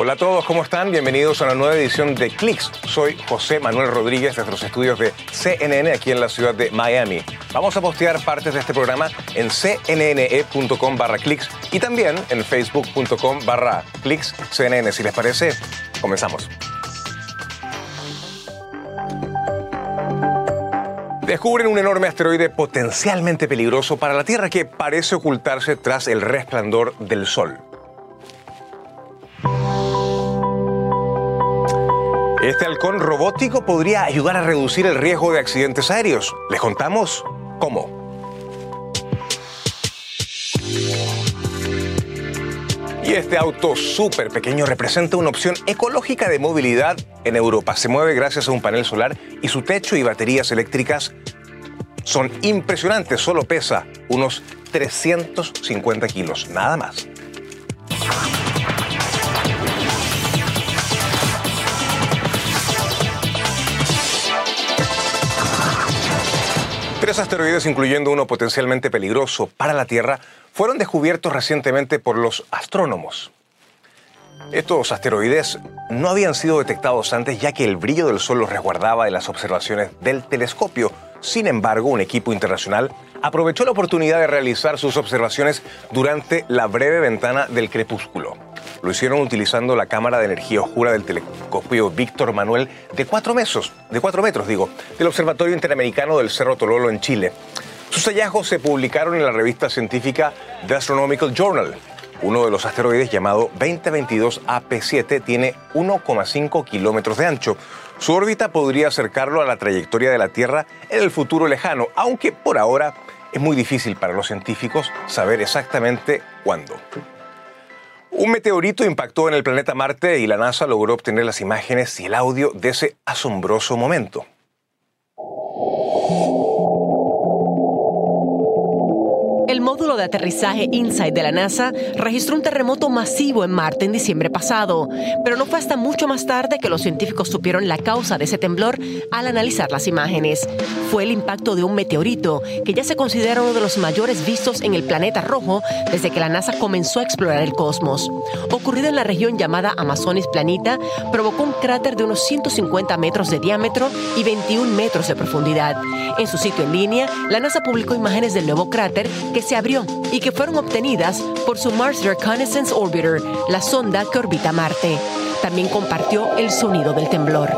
Hola a todos, ¿cómo están? Bienvenidos a una nueva edición de Clicks. Soy José Manuel Rodríguez desde los estudios de CNN aquí en la ciudad de Miami. Vamos a postear partes de este programa en cnne.com barra y también en facebook.com barra clicks CNN. Si les parece, comenzamos. Descubren un enorme asteroide potencialmente peligroso para la Tierra que parece ocultarse tras el resplandor del Sol. Este halcón robótico podría ayudar a reducir el riesgo de accidentes aéreos. Les contamos cómo. Y este auto súper pequeño representa una opción ecológica de movilidad en Europa. Se mueve gracias a un panel solar y su techo y baterías eléctricas son impresionantes. Solo pesa unos 350 kilos, nada más. Tres asteroides, incluyendo uno potencialmente peligroso para la Tierra, fueron descubiertos recientemente por los astrónomos. Estos asteroides no habían sido detectados antes ya que el brillo del Sol los resguardaba de las observaciones del telescopio. Sin embargo, un equipo internacional aprovechó la oportunidad de realizar sus observaciones durante la breve ventana del crepúsculo. Lo hicieron utilizando la cámara de energía oscura del telescopio Víctor Manuel de cuatro metros, de metros digo, del Observatorio Interamericano del Cerro Tololo en Chile. Sus hallazgos se publicaron en la revista científica The Astronomical Journal. Uno de los asteroides llamado 2022 AP7 tiene 1,5 kilómetros de ancho. Su órbita podría acercarlo a la trayectoria de la Tierra en el futuro lejano, aunque por ahora es muy difícil para los científicos saber exactamente cuándo. Un meteorito impactó en el planeta Marte y la NASA logró obtener las imágenes y el audio de ese asombroso momento. El módulo de aterrizaje InSight de la NASA registró un terremoto masivo en Marte en diciembre pasado, pero no fue hasta mucho más tarde que los científicos supieron la causa de ese temblor al analizar las imágenes. Fue el impacto de un meteorito que ya se considera uno de los mayores vistos en el planeta rojo desde que la NASA comenzó a explorar el cosmos. Ocurrido en la región llamada Amazonis Planita, provocó un cráter de unos 150 metros de diámetro y 21 metros de profundidad. En su sitio en línea, la NASA publicó imágenes del nuevo cráter que se abrió y que fueron obtenidas por su Mars Reconnaissance Orbiter, la sonda que orbita Marte. También compartió el sonido del temblor.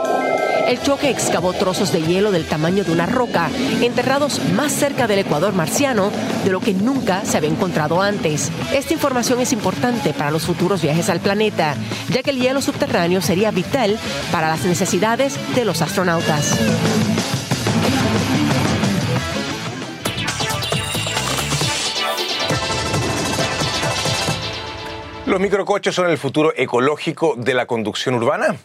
El choque excavó trozos de hielo del tamaño de una roca, enterrados más cerca del ecuador marciano de lo que nunca se había encontrado antes. Esta información es importante para los futuros viajes al planeta, ya que el hielo subterráneo sería vital para las necesidades de los astronautas. ¿Los microcoches son el futuro ecológico de la conducción urbana?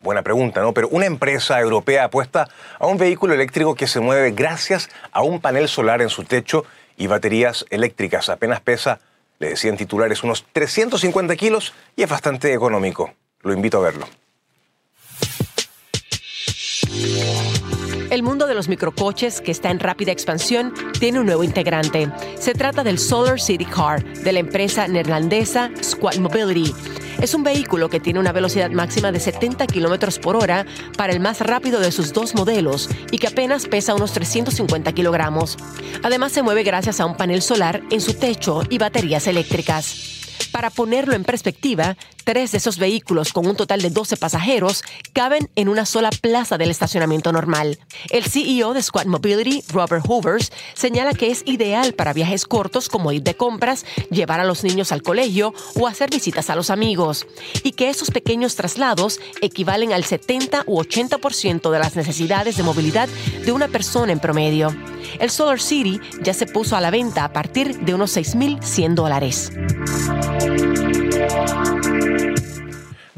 Buena pregunta, ¿no? Pero una empresa europea apuesta a un vehículo eléctrico que se mueve gracias a un panel solar en su techo y baterías eléctricas. Apenas pesa, le decían titulares, unos 350 kilos y es bastante económico. Lo invito a verlo. El mundo de los microcoches, que está en rápida expansión, tiene un nuevo integrante. Se trata del Solar City Car, de la empresa neerlandesa Squad Mobility. Es un vehículo que tiene una velocidad máxima de 70 kilómetros por hora para el más rápido de sus dos modelos y que apenas pesa unos 350 kilogramos. Además, se mueve gracias a un panel solar en su techo y baterías eléctricas. Para ponerlo en perspectiva, tres de esos vehículos con un total de 12 pasajeros caben en una sola plaza del estacionamiento normal. El CEO de Squad Mobility, Robert Hoovers, señala que es ideal para viajes cortos como ir de compras, llevar a los niños al colegio o hacer visitas a los amigos, y que esos pequeños traslados equivalen al 70 u 80% de las necesidades de movilidad de una persona en promedio. El Solar City ya se puso a la venta a partir de unos 6.100 dólares.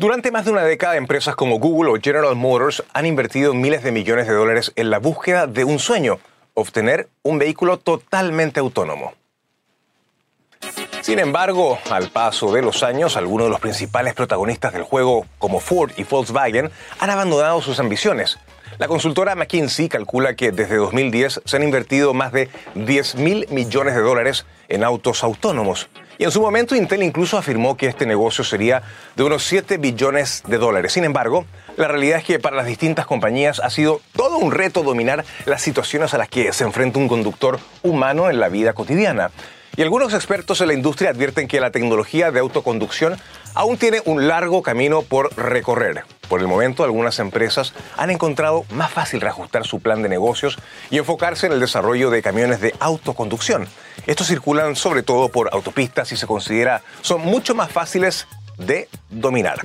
Durante más de una década, empresas como Google o General Motors han invertido miles de millones de dólares en la búsqueda de un sueño, obtener un vehículo totalmente autónomo. Sin embargo, al paso de los años, algunos de los principales protagonistas del juego, como Ford y Volkswagen, han abandonado sus ambiciones. La consultora McKinsey calcula que desde 2010 se han invertido más de 10 mil millones de dólares en autos autónomos. Y en su momento Intel incluso afirmó que este negocio sería de unos 7 billones de dólares. Sin embargo, la realidad es que para las distintas compañías ha sido todo un reto dominar las situaciones a las que se enfrenta un conductor humano en la vida cotidiana. Y algunos expertos en la industria advierten que la tecnología de autoconducción aún tiene un largo camino por recorrer. Por el momento, algunas empresas han encontrado más fácil reajustar su plan de negocios y enfocarse en el desarrollo de camiones de autoconducción. Estos circulan sobre todo por autopistas y se considera son mucho más fáciles de dominar.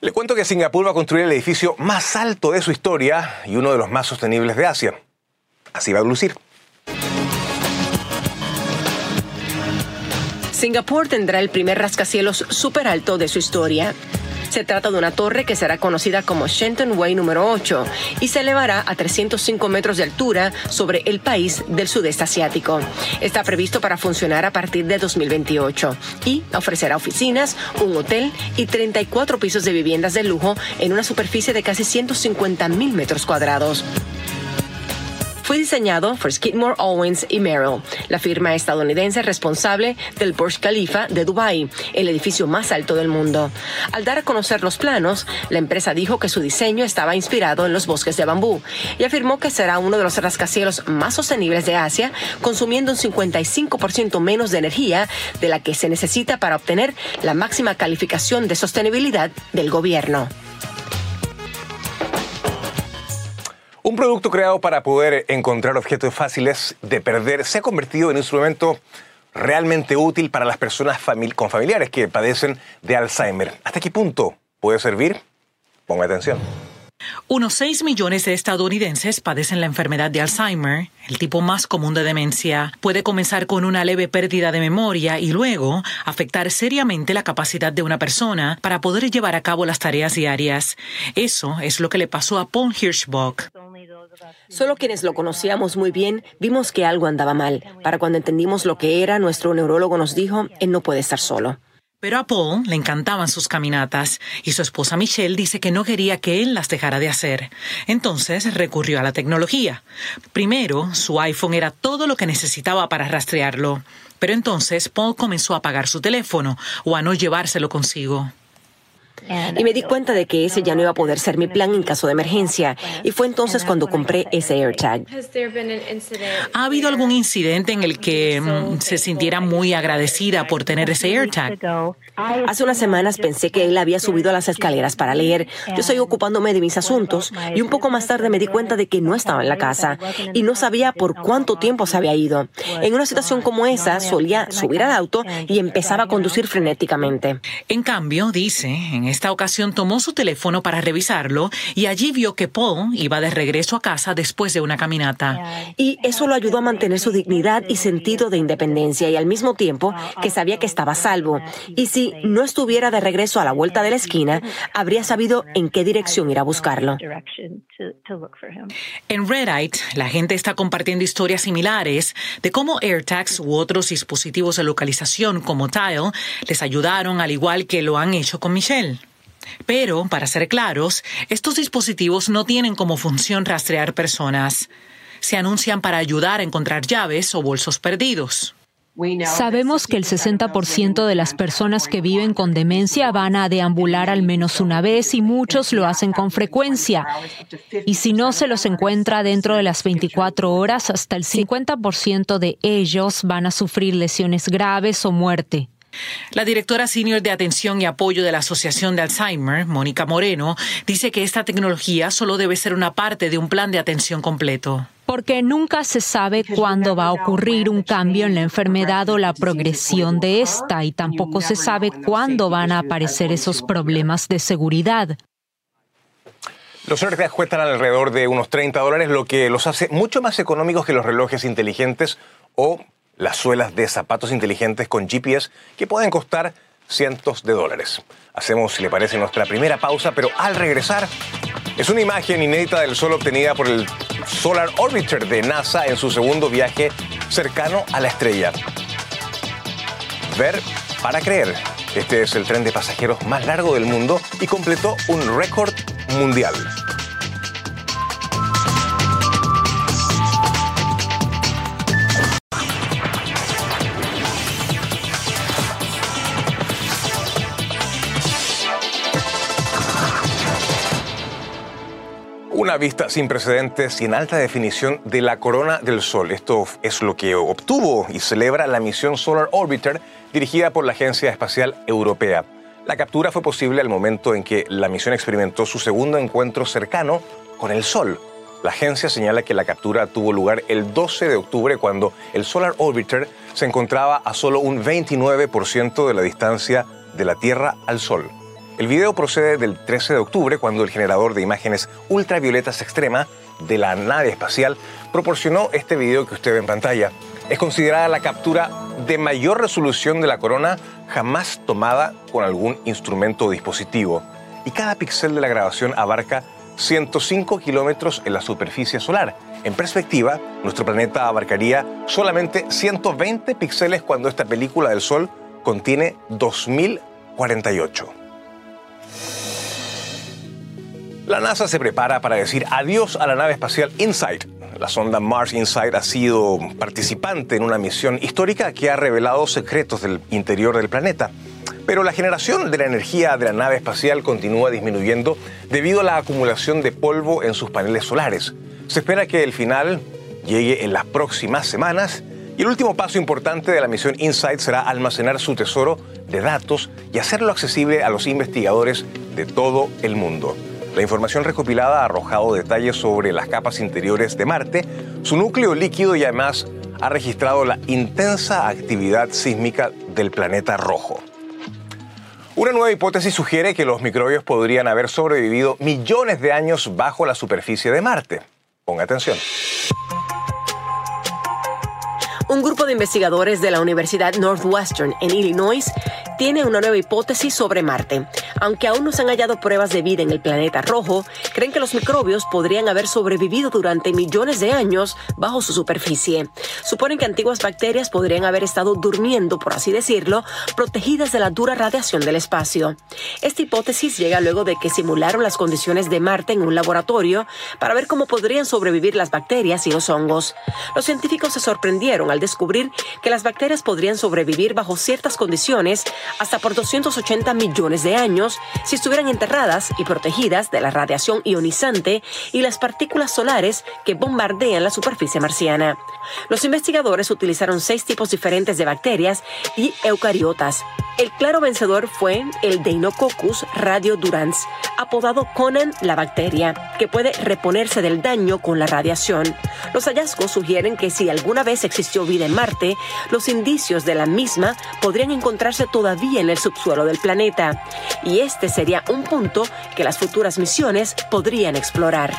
Le cuento que Singapur va a construir el edificio más alto de su historia y uno de los más sostenibles de Asia. Así va a lucir. Singapur tendrá el primer rascacielos súper alto de su historia. Se trata de una torre que será conocida como Shenton Way número 8 y se elevará a 305 metros de altura sobre el país del sudeste asiático. Está previsto para funcionar a partir de 2028 y ofrecerá oficinas, un hotel y 34 pisos de viviendas de lujo en una superficie de casi 150 mil metros cuadrados fue diseñado por Skidmore, Owens y Merrill, la firma estadounidense responsable del Burj Khalifa de Dubái, el edificio más alto del mundo. Al dar a conocer los planos, la empresa dijo que su diseño estaba inspirado en los bosques de bambú y afirmó que será uno de los rascacielos más sostenibles de Asia, consumiendo un 55% menos de energía de la que se necesita para obtener la máxima calificación de sostenibilidad del gobierno. Un producto creado para poder encontrar objetos fáciles de perder se ha convertido en un instrumento realmente útil para las personas con familiares que padecen de Alzheimer. ¿Hasta qué punto puede servir? Ponga atención. Unos 6 millones de estadounidenses padecen la enfermedad de Alzheimer, el tipo más común de demencia. Puede comenzar con una leve pérdida de memoria y luego afectar seriamente la capacidad de una persona para poder llevar a cabo las tareas diarias. Eso es lo que le pasó a Paul Hirschbock. Solo quienes lo conocíamos muy bien vimos que algo andaba mal. Para cuando entendimos lo que era, nuestro neurólogo nos dijo, él no puede estar solo. Pero a Paul le encantaban sus caminatas y su esposa Michelle dice que no quería que él las dejara de hacer. Entonces recurrió a la tecnología. Primero, su iPhone era todo lo que necesitaba para rastrearlo. Pero entonces Paul comenzó a apagar su teléfono o a no llevárselo consigo. Y me di cuenta de que ese ya no iba a poder ser mi plan en caso de emergencia. Y fue entonces cuando compré ese AirTag. ¿Ha habido algún incidente en el que mm, se sintiera muy agradecida por tener ese AirTag? Hace unas semanas pensé que él había subido a las escaleras para leer. Yo estoy ocupándome de mis asuntos y un poco más tarde me di cuenta de que no estaba en la casa y no sabía por cuánto tiempo se había ido. En una situación como esa, solía subir al auto y empezaba a conducir frenéticamente. En cambio, dice, en esta ocasión tomó su teléfono para revisarlo y allí vio que Paul iba de regreso a casa después de una caminata. Y eso lo ayudó a mantener su dignidad y sentido de independencia y al mismo tiempo que sabía que estaba salvo. Y si no estuviera de regreso a la vuelta de la esquina, habría sabido en qué dirección ir a buscarlo. En Reddit, la gente está compartiendo historias similares de cómo AirTags u otros dispositivos de localización como Tile les ayudaron al igual que lo han hecho con Michelle. Pero, para ser claros, estos dispositivos no tienen como función rastrear personas. Se anuncian para ayudar a encontrar llaves o bolsos perdidos. Sabemos que el 60% de las personas que viven con demencia van a deambular al menos una vez y muchos lo hacen con frecuencia. Y si no se los encuentra dentro de las 24 horas, hasta el 50% de ellos van a sufrir lesiones graves o muerte. La directora senior de atención y apoyo de la Asociación de Alzheimer, Mónica Moreno, dice que esta tecnología solo debe ser una parte de un plan de atención completo. Porque nunca se sabe cuándo va a ocurrir un cambio en la enfermedad o la progresión de esta y tampoco se sabe cuándo van a aparecer esos problemas de seguridad. Los relojes cuestan alrededor de unos 30 dólares, lo que los hace mucho más económicos que los relojes inteligentes o las suelas de zapatos inteligentes con GPS que pueden costar cientos de dólares. Hacemos, si le parece, nuestra primera pausa, pero al regresar es una imagen inédita del Sol obtenida por el Solar Orbiter de NASA en su segundo viaje cercano a la estrella. Ver para creer. Este es el tren de pasajeros más largo del mundo y completó un récord mundial. Vista sin precedentes y en alta definición de la corona del Sol. Esto es lo que obtuvo y celebra la misión Solar Orbiter dirigida por la Agencia Espacial Europea. La captura fue posible al momento en que la misión experimentó su segundo encuentro cercano con el Sol. La agencia señala que la captura tuvo lugar el 12 de octubre cuando el Solar Orbiter se encontraba a solo un 29% de la distancia de la Tierra al Sol. El video procede del 13 de octubre cuando el generador de imágenes ultravioletas extrema de la nave espacial proporcionó este video que usted ve en pantalla. Es considerada la captura de mayor resolución de la corona jamás tomada con algún instrumento o dispositivo. Y cada píxel de la grabación abarca 105 kilómetros en la superficie solar. En perspectiva, nuestro planeta abarcaría solamente 120 píxeles cuando esta película del Sol contiene 2048. La NASA se prepara para decir adiós a la nave espacial InSight. La sonda Mars InSight ha sido participante en una misión histórica que ha revelado secretos del interior del planeta. Pero la generación de la energía de la nave espacial continúa disminuyendo debido a la acumulación de polvo en sus paneles solares. Se espera que el final llegue en las próximas semanas y el último paso importante de la misión InSight será almacenar su tesoro de datos y hacerlo accesible a los investigadores de todo el mundo. La información recopilada ha arrojado detalles sobre las capas interiores de Marte, su núcleo líquido y además ha registrado la intensa actividad sísmica del planeta rojo. Una nueva hipótesis sugiere que los microbios podrían haber sobrevivido millones de años bajo la superficie de Marte. Ponga atención. Un grupo de investigadores de la Universidad Northwestern en Illinois tiene una nueva hipótesis sobre Marte. Aunque aún no se han hallado pruebas de vida en el planeta rojo, creen que los microbios podrían haber sobrevivido durante millones de años bajo su superficie. Suponen que antiguas bacterias podrían haber estado durmiendo, por así decirlo, protegidas de la dura radiación del espacio. Esta hipótesis llega luego de que simularon las condiciones de Marte en un laboratorio para ver cómo podrían sobrevivir las bacterias y los hongos. Los científicos se sorprendieron al descubrir que las bacterias podrían sobrevivir bajo ciertas condiciones hasta por 280 millones de años si estuvieran enterradas y protegidas de la radiación ionizante y las partículas solares que bombardean la superficie marciana. Los investigadores utilizaron seis tipos diferentes de bacterias y eucariotas. El claro vencedor fue el Deinococcus radiodurans, apodado Conan la bacteria, que puede reponerse del daño con la radiación. Los hallazgos sugieren que si alguna vez existió vida en Marte, los indicios de la misma podrían encontrarse todavía en el subsuelo del planeta. Este sería un punto que las futuras misiones podrían explorar.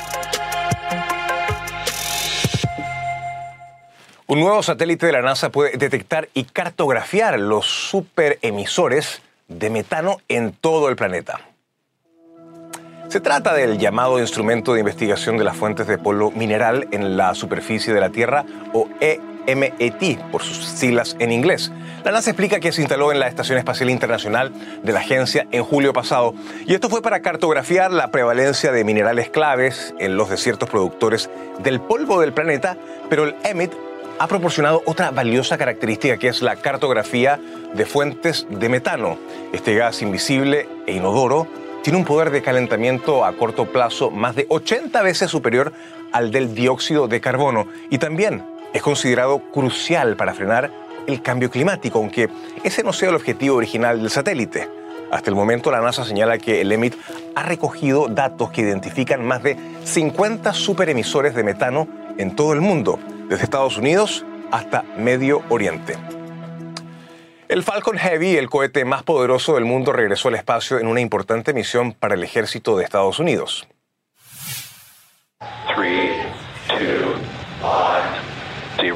Un nuevo satélite de la NASA puede detectar y cartografiar los superemisores de metano en todo el planeta. Se trata del llamado Instrumento de Investigación de las Fuentes de Polvo Mineral en la Superficie de la Tierra, o EMET, por sus siglas en inglés. La NASA explica que se instaló en la Estación Espacial Internacional de la agencia en julio pasado, y esto fue para cartografiar la prevalencia de minerales claves en los desiertos productores del polvo del planeta, pero el EMET ha proporcionado otra valiosa característica que es la cartografía de fuentes de metano. Este gas invisible e inodoro tiene un poder de calentamiento a corto plazo más de 80 veces superior al del dióxido de carbono y también es considerado crucial para frenar el cambio climático, aunque ese no sea el objetivo original del satélite. Hasta el momento la NASA señala que el EMIT ha recogido datos que identifican más de 50 superemisores de metano en todo el mundo desde Estados Unidos hasta Medio Oriente. El Falcon Heavy, el cohete más poderoso del mundo, regresó al espacio en una importante misión para el ejército de Estados Unidos.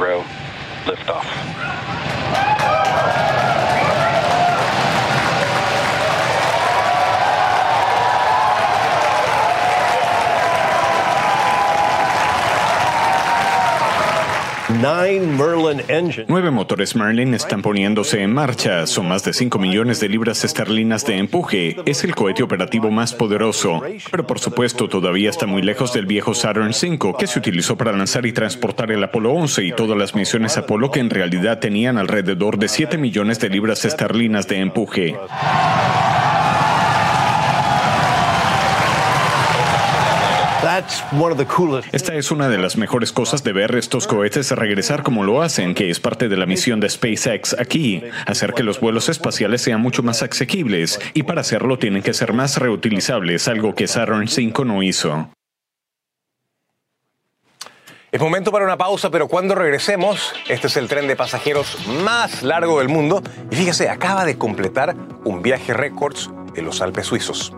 zero liftoff. Nine. Nueve motores Merlin están poniéndose en marcha. Son más de 5 millones de libras esterlinas de empuje. Es el cohete operativo más poderoso. Pero por supuesto todavía está muy lejos del viejo Saturn V, que se utilizó para lanzar y transportar el Apolo 11 y todas las misiones Apolo que en realidad tenían alrededor de 7 millones de libras esterlinas de empuje. Esta es una de las mejores cosas de ver estos cohetes regresar como lo hacen, que es parte de la misión de SpaceX aquí, hacer que los vuelos espaciales sean mucho más asequibles y para hacerlo tienen que ser más reutilizables, algo que Saturn V no hizo. Es momento para una pausa, pero cuando regresemos, este es el tren de pasajeros más largo del mundo y fíjese, acaba de completar un viaje récords en los Alpes suizos.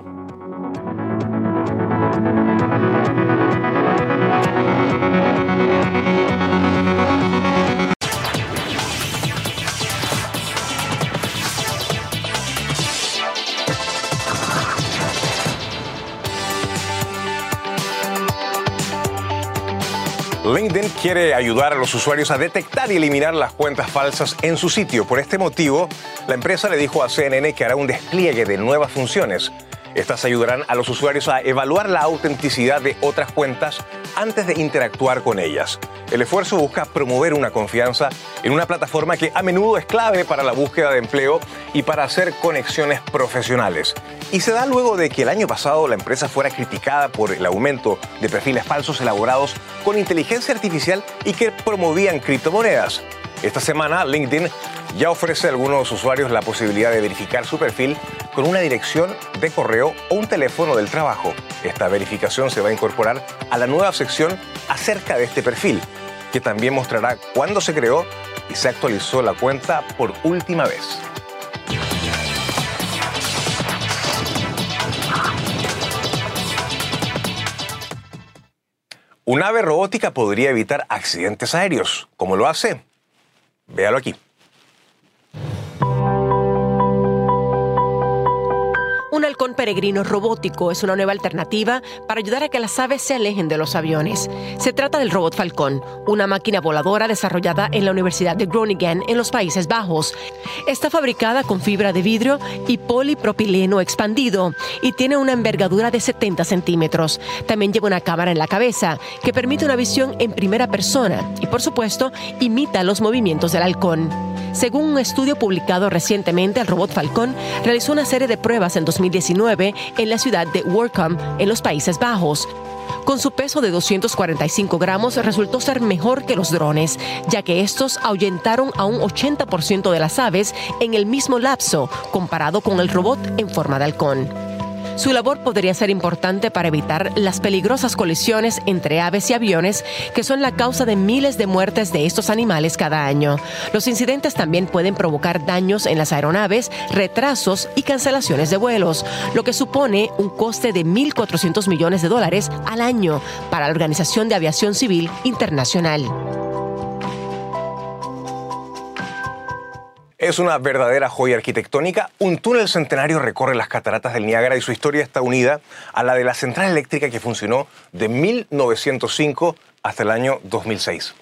LinkedIn quiere ayudar a los usuarios a detectar y eliminar las cuentas falsas en su sitio. Por este motivo, la empresa le dijo a CNN que hará un despliegue de nuevas funciones. Estas ayudarán a los usuarios a evaluar la autenticidad de otras cuentas antes de interactuar con ellas. El esfuerzo busca promover una confianza en una plataforma que a menudo es clave para la búsqueda de empleo y para hacer conexiones profesionales. Y se da luego de que el año pasado la empresa fuera criticada por el aumento de perfiles falsos elaborados con inteligencia artificial y que promovían criptomonedas. Esta semana LinkedIn ya ofrece a algunos usuarios la posibilidad de verificar su perfil con una dirección de correo o un teléfono del trabajo. Esta verificación se va a incorporar a la nueva sección acerca de este perfil, que también mostrará cuándo se creó y se actualizó la cuenta por última vez. Un ave robótica podría evitar accidentes aéreos. ¿Cómo lo hace? Véalo aquí. Un halcón peregrino robótico es una nueva alternativa para ayudar a que las aves se alejen de los aviones. Se trata del robot Falcón, una máquina voladora desarrollada en la Universidad de Groningen en los Países Bajos. Está fabricada con fibra de vidrio y polipropileno expandido y tiene una envergadura de 70 centímetros. También lleva una cámara en la cabeza que permite una visión en primera persona y, por supuesto, imita los movimientos del halcón. Según un estudio publicado recientemente, el robot Falcón realizó una serie de pruebas en 2019 en la ciudad de Workum, en los Países Bajos. Con su peso de 245 gramos resultó ser mejor que los drones, ya que estos ahuyentaron a un 80% de las aves en el mismo lapso comparado con el robot en forma de halcón. Su labor podría ser importante para evitar las peligrosas colisiones entre aves y aviones que son la causa de miles de muertes de estos animales cada año. Los incidentes también pueden provocar daños en las aeronaves, retrasos y cancelaciones de vuelos, lo que supone un coste de 1.400 millones de dólares al año para la Organización de Aviación Civil Internacional. Es una verdadera joya arquitectónica. Un túnel centenario recorre las cataratas del Niágara y su historia está unida a la de la central eléctrica que funcionó de 1905 hasta el año 2006.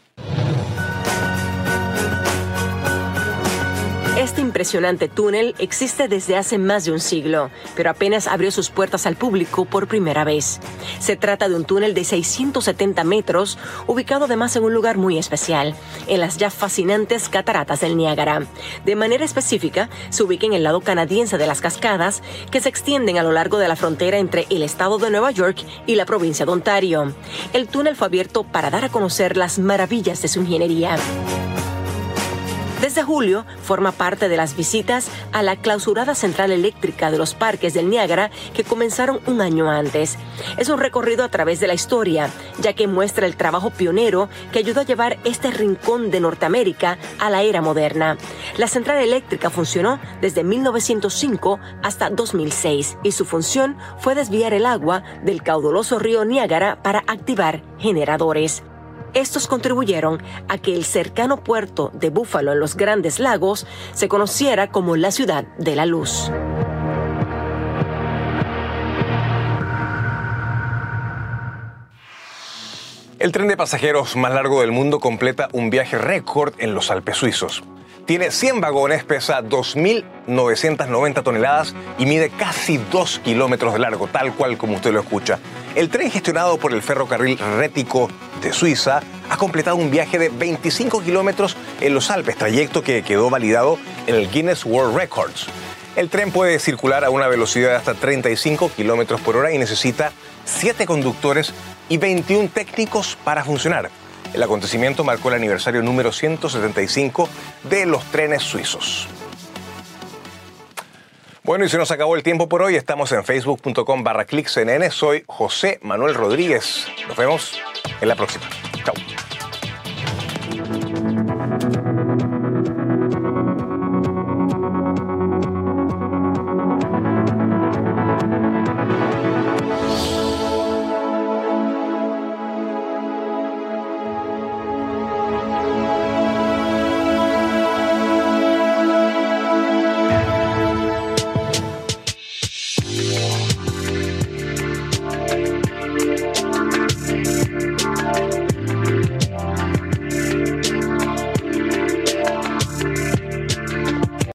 Impresionante túnel existe desde hace más de un siglo, pero apenas abrió sus puertas al público por primera vez. Se trata de un túnel de 670 metros, ubicado además en un lugar muy especial, en las ya fascinantes cataratas del Niágara. De manera específica, se ubica en el lado canadiense de las cascadas, que se extienden a lo largo de la frontera entre el estado de Nueva York y la provincia de Ontario. El túnel fue abierto para dar a conocer las maravillas de su ingeniería. Desde julio forma parte de las visitas a la clausurada central eléctrica de los parques del Niágara que comenzaron un año antes. Es un recorrido a través de la historia, ya que muestra el trabajo pionero que ayudó a llevar este rincón de Norteamérica a la era moderna. La central eléctrica funcionó desde 1905 hasta 2006 y su función fue desviar el agua del caudaloso río Niágara para activar generadores. Estos contribuyeron a que el cercano puerto de Búfalo en los Grandes Lagos se conociera como la ciudad de la luz. El tren de pasajeros más largo del mundo completa un viaje récord en los Alpes suizos. Tiene 100 vagones, pesa 2.990 toneladas y mide casi 2 kilómetros de largo, tal cual como usted lo escucha. El tren gestionado por el ferrocarril Rético de Suiza ha completado un viaje de 25 kilómetros en los Alpes, trayecto que quedó validado en el Guinness World Records. El tren puede circular a una velocidad de hasta 35 kilómetros por hora y necesita 7 conductores y 21 técnicos para funcionar. El acontecimiento marcó el aniversario número 175 de los trenes suizos. Bueno, y se nos acabó el tiempo por hoy. Estamos en facebook.com barra clickcnn. Soy José Manuel Rodríguez. Nos vemos en la próxima.